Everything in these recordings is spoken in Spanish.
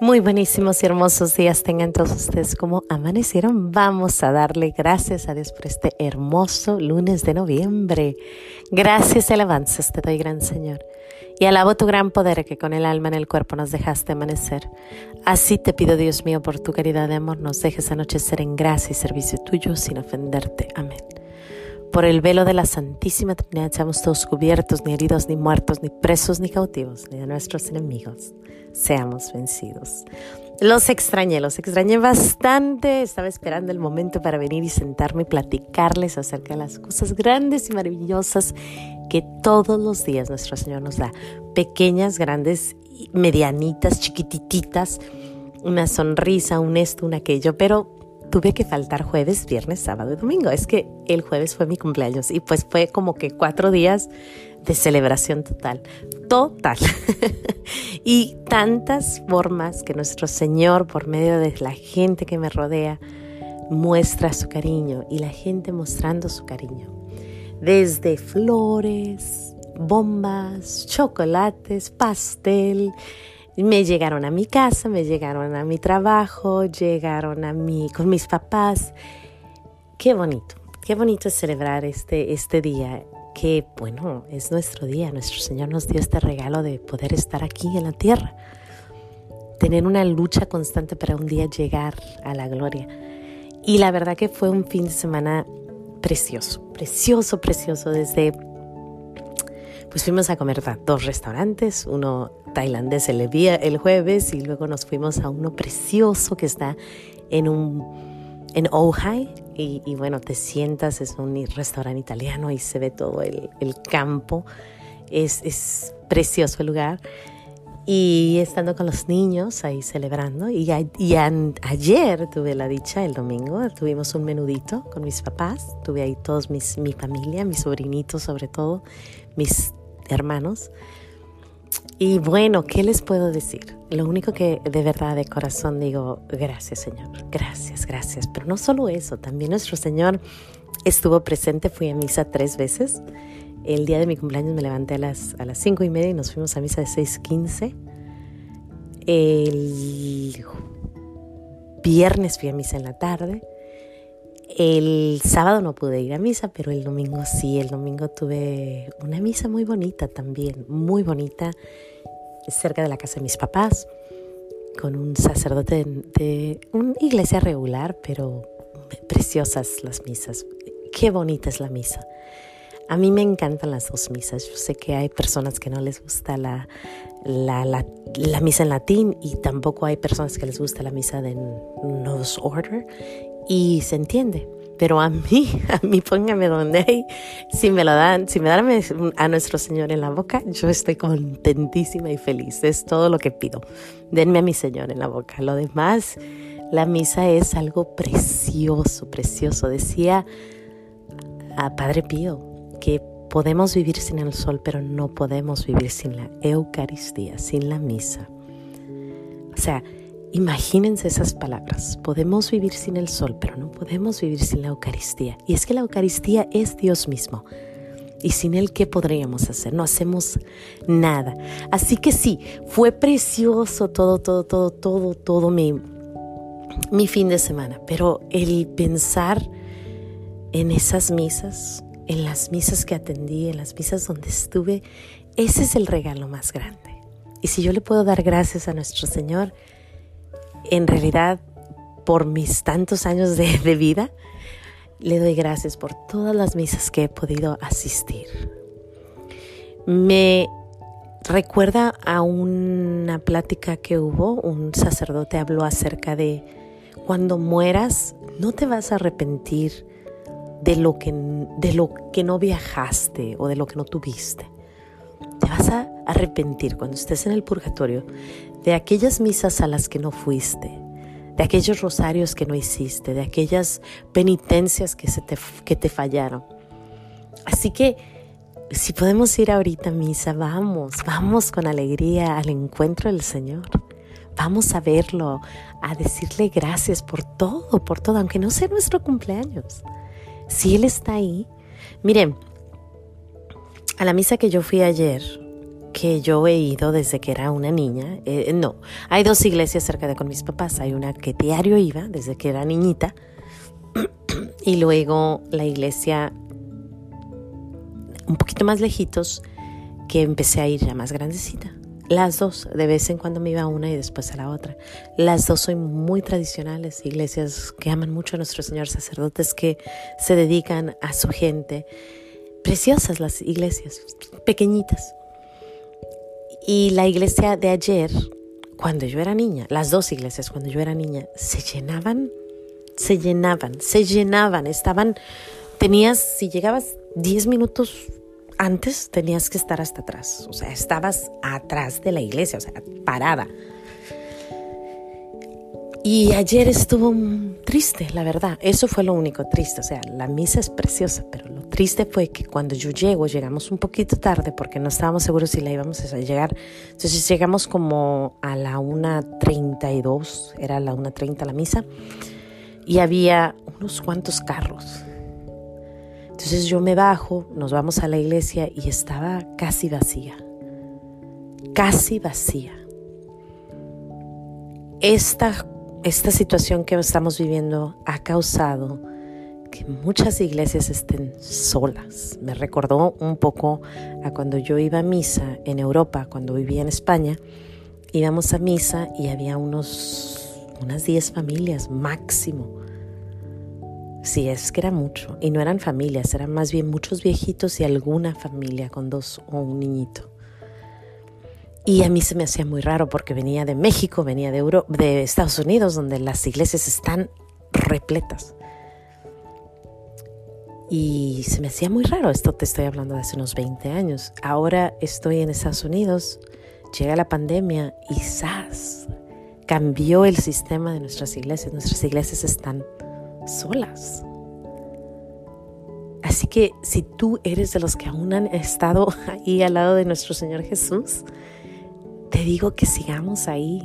Muy buenísimos y hermosos días tengan todos ustedes como amanecieron. Vamos a darle gracias a Dios por este hermoso lunes de noviembre. Gracias y alabanzas te doy, gran Señor. Y alabo tu gran poder que con el alma en el cuerpo nos dejaste amanecer. Así te pido, Dios mío, por tu caridad de amor, nos dejes anochecer en gracia y servicio tuyo sin ofenderte. Amén. Por el velo de la Santísima Trinidad seamos todos cubiertos, ni heridos, ni muertos, ni presos, ni cautivos, ni de nuestros enemigos. Seamos vencidos. Los extrañé, los extrañé bastante. Estaba esperando el momento para venir y sentarme y platicarles acerca de las cosas grandes y maravillosas que todos los días nuestro Señor nos da. Pequeñas, grandes, medianitas, chiquititas, una sonrisa, un esto, un aquello, pero tuve que faltar jueves, viernes, sábado y domingo. Es que el jueves fue mi cumpleaños y pues fue como que cuatro días de celebración total, total. y tantas formas que nuestro Señor, por medio de la gente que me rodea, muestra su cariño y la gente mostrando su cariño. Desde flores, bombas, chocolates, pastel, me llegaron a mi casa, me llegaron a mi trabajo, llegaron a mí con mis papás. Qué bonito, qué bonito celebrar este, este día, que bueno, es nuestro día, nuestro Señor nos dio este regalo de poder estar aquí en la tierra, tener una lucha constante para un día llegar a la gloria. Y la verdad que fue un fin de semana precioso, precioso, precioso desde pues fuimos a comer a dos restaurantes, uno tailandés el, día, el jueves y luego nos fuimos a uno precioso que está en un en Ojai y, y, bueno, te sientas, es un restaurante italiano y se ve todo el, el campo, es, es, precioso el lugar. Y estando con los niños ahí celebrando, y, y ayer tuve la dicha, el domingo, tuvimos un menudito con mis papás, tuve ahí todos mis, mi familia, mis sobrinitos sobre todo, mis hermanos. Y bueno, ¿qué les puedo decir? Lo único que de verdad de corazón digo, gracias Señor, gracias, gracias. Pero no solo eso, también nuestro Señor estuvo presente, fui a misa tres veces. El día de mi cumpleaños me levanté a las, a las cinco y media y nos fuimos a misa de 6.15. El viernes fui a misa en la tarde. El sábado no pude ir a misa, pero el domingo sí, el domingo tuve una misa muy bonita también, muy bonita, cerca de la casa de mis papás, con un sacerdote de una iglesia regular, pero preciosas las misas. Qué bonita es la misa. A mí me encantan las dos misas. Yo sé que hay personas que no les gusta la, la, misa en latín y tampoco hay personas que les gusta la misa de Novus Order y se entiende. Pero a mí, a mí póngame donde hay, si me lo dan, si me dan a nuestro Señor en la boca, yo estoy contentísima y feliz. Es todo lo que pido. Denme a mi Señor en la boca. Lo demás, la misa es algo precioso, precioso. Decía a Padre Pío que podemos vivir sin el sol, pero no podemos vivir sin la Eucaristía, sin la misa. O sea, Imagínense esas palabras. Podemos vivir sin el sol, pero no podemos vivir sin la Eucaristía. Y es que la Eucaristía es Dios mismo. Y sin Él, ¿qué podríamos hacer? No hacemos nada. Así que sí, fue precioso todo, todo, todo, todo, todo mi, mi fin de semana. Pero el pensar en esas misas, en las misas que atendí, en las misas donde estuve, ese es el regalo más grande. Y si yo le puedo dar gracias a nuestro Señor, en realidad, por mis tantos años de, vida, le doy gracias por todas las misas que he podido asistir. Me recuerda a una plática que hubo, un sacerdote habló acerca de cuando mueras no te vas a arrepentir de lo que, de lo que no viajaste o de lo que no tuviste. Te vas a arrepentir cuando estés en el purgatorio de aquellas misas a las que no fuiste, de aquellos rosarios que no hiciste, de aquellas penitencias que, se te, que te fallaron. Así que si podemos ir ahorita a misa, vamos, vamos con alegría al encuentro del Señor. Vamos a verlo, a decirle gracias por todo, por todo, aunque no sea nuestro cumpleaños. Si Él está ahí, miren, a la misa que yo fui ayer, que yo he ido desde que era una niña. Eh, no, hay dos iglesias cerca de con mis papás. Hay una que diario iba desde que era niñita y luego la iglesia un poquito más lejitos que empecé a ir ya más grandecita. Las dos, de vez en cuando me iba a una y después a la otra. Las dos son muy tradicionales, iglesias que aman mucho a nuestro Señor, sacerdotes que se dedican a su gente. Preciosas las iglesias, pequeñitas. Y la iglesia de ayer, cuando yo era niña, las dos iglesias cuando yo era niña, se llenaban, se llenaban, se llenaban, estaban, tenías, si llegabas 10 minutos antes tenías que estar hasta atrás, o sea, estabas atrás de la iglesia, o sea, parada. Y ayer estuvo triste, la verdad. Eso fue lo único triste. O sea, la misa es preciosa, pero triste fue que cuando yo llego, llegamos un poquito tarde porque no estábamos seguros si la íbamos a llegar. Entonces llegamos como a la 1.32, era la 1.30 la misa, y había unos cuantos carros. Entonces yo me bajo, nos vamos a la iglesia y estaba casi vacía, casi vacía. Esta, esta situación que estamos viviendo ha causado que muchas iglesias estén solas. Me recordó un poco a cuando yo iba a misa en Europa, cuando vivía en España. Íbamos a misa y había unos, unas 10 familias máximo Sí, es que era mucho. Y no eran familias, eran más bien muchos viejitos y alguna familia con dos o un niñito. Y a mí se me hacía muy raro porque venía de México, venía de, de Estados Unidos, donde las iglesias están repletas. Y se me hacía muy raro, esto te estoy hablando de hace unos 20 años. Ahora estoy en Estados Unidos, llega la pandemia y ¡zas! Cambió el sistema de nuestras iglesias. Nuestras iglesias están solas. Así que si tú eres de los que aún han estado ahí al lado de nuestro Señor Jesús, te digo que sigamos ahí.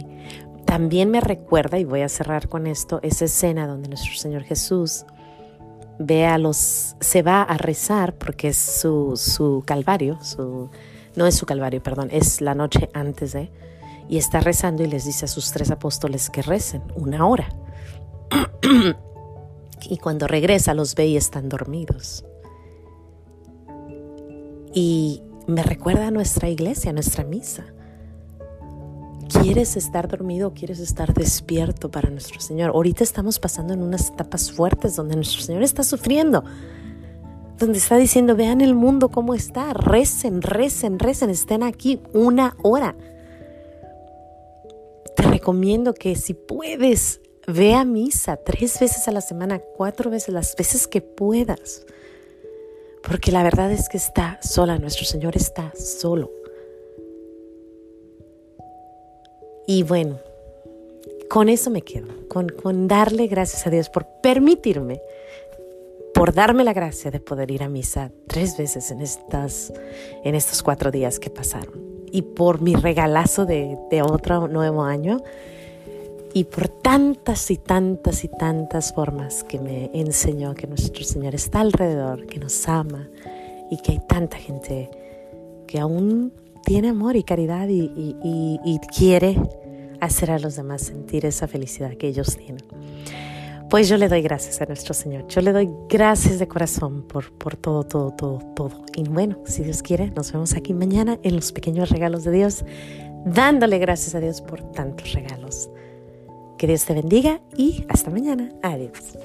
También me recuerda, y voy a cerrar con esto, esa escena donde nuestro Señor Jesús ve a los, se va a rezar porque es su, su calvario, su, no es su calvario, perdón, es la noche antes de, y está rezando y les dice a sus tres apóstoles que recen una hora. y cuando regresa los ve y están dormidos. Y me recuerda a nuestra iglesia, a nuestra misa. ¿Quieres estar dormido o quieres estar despierto para nuestro Señor? Ahorita estamos pasando en unas etapas fuertes donde nuestro Señor está sufriendo, donde está diciendo, vean el mundo cómo está, recen, recen, recen, estén aquí una hora. Te recomiendo que si puedes Ve a misa tres veces a la semana, cuatro veces, las veces que puedas. Porque la verdad es que está sola, nuestro Señor está solo. Y bueno, con eso me quedo, con, darle gracias a Dios por permitirme, por darme la gracia de poder ir a misa tres veces en, estas, en estos cuatro días que pasaron. Y por mi regalazo de otro nuevo año y por tantas y tantas y tantas formas que me enseñó que nuestro Señor está alrededor, que nos ama y que hay tanta gente que aún tiene amor y caridad y, quiere hacer a los demás sentir esa felicidad que ellos tienen. Pues yo le doy gracias a nuestro Señor. Yo le doy gracias de corazón por, por todo, todo, todo, todo. Y bueno, si Dios quiere, nos vemos aquí mañana en los pequeños regalos de Dios, dándole gracias a Dios por tantos regalos. Que Dios te bendiga y hasta mañana. Adiós.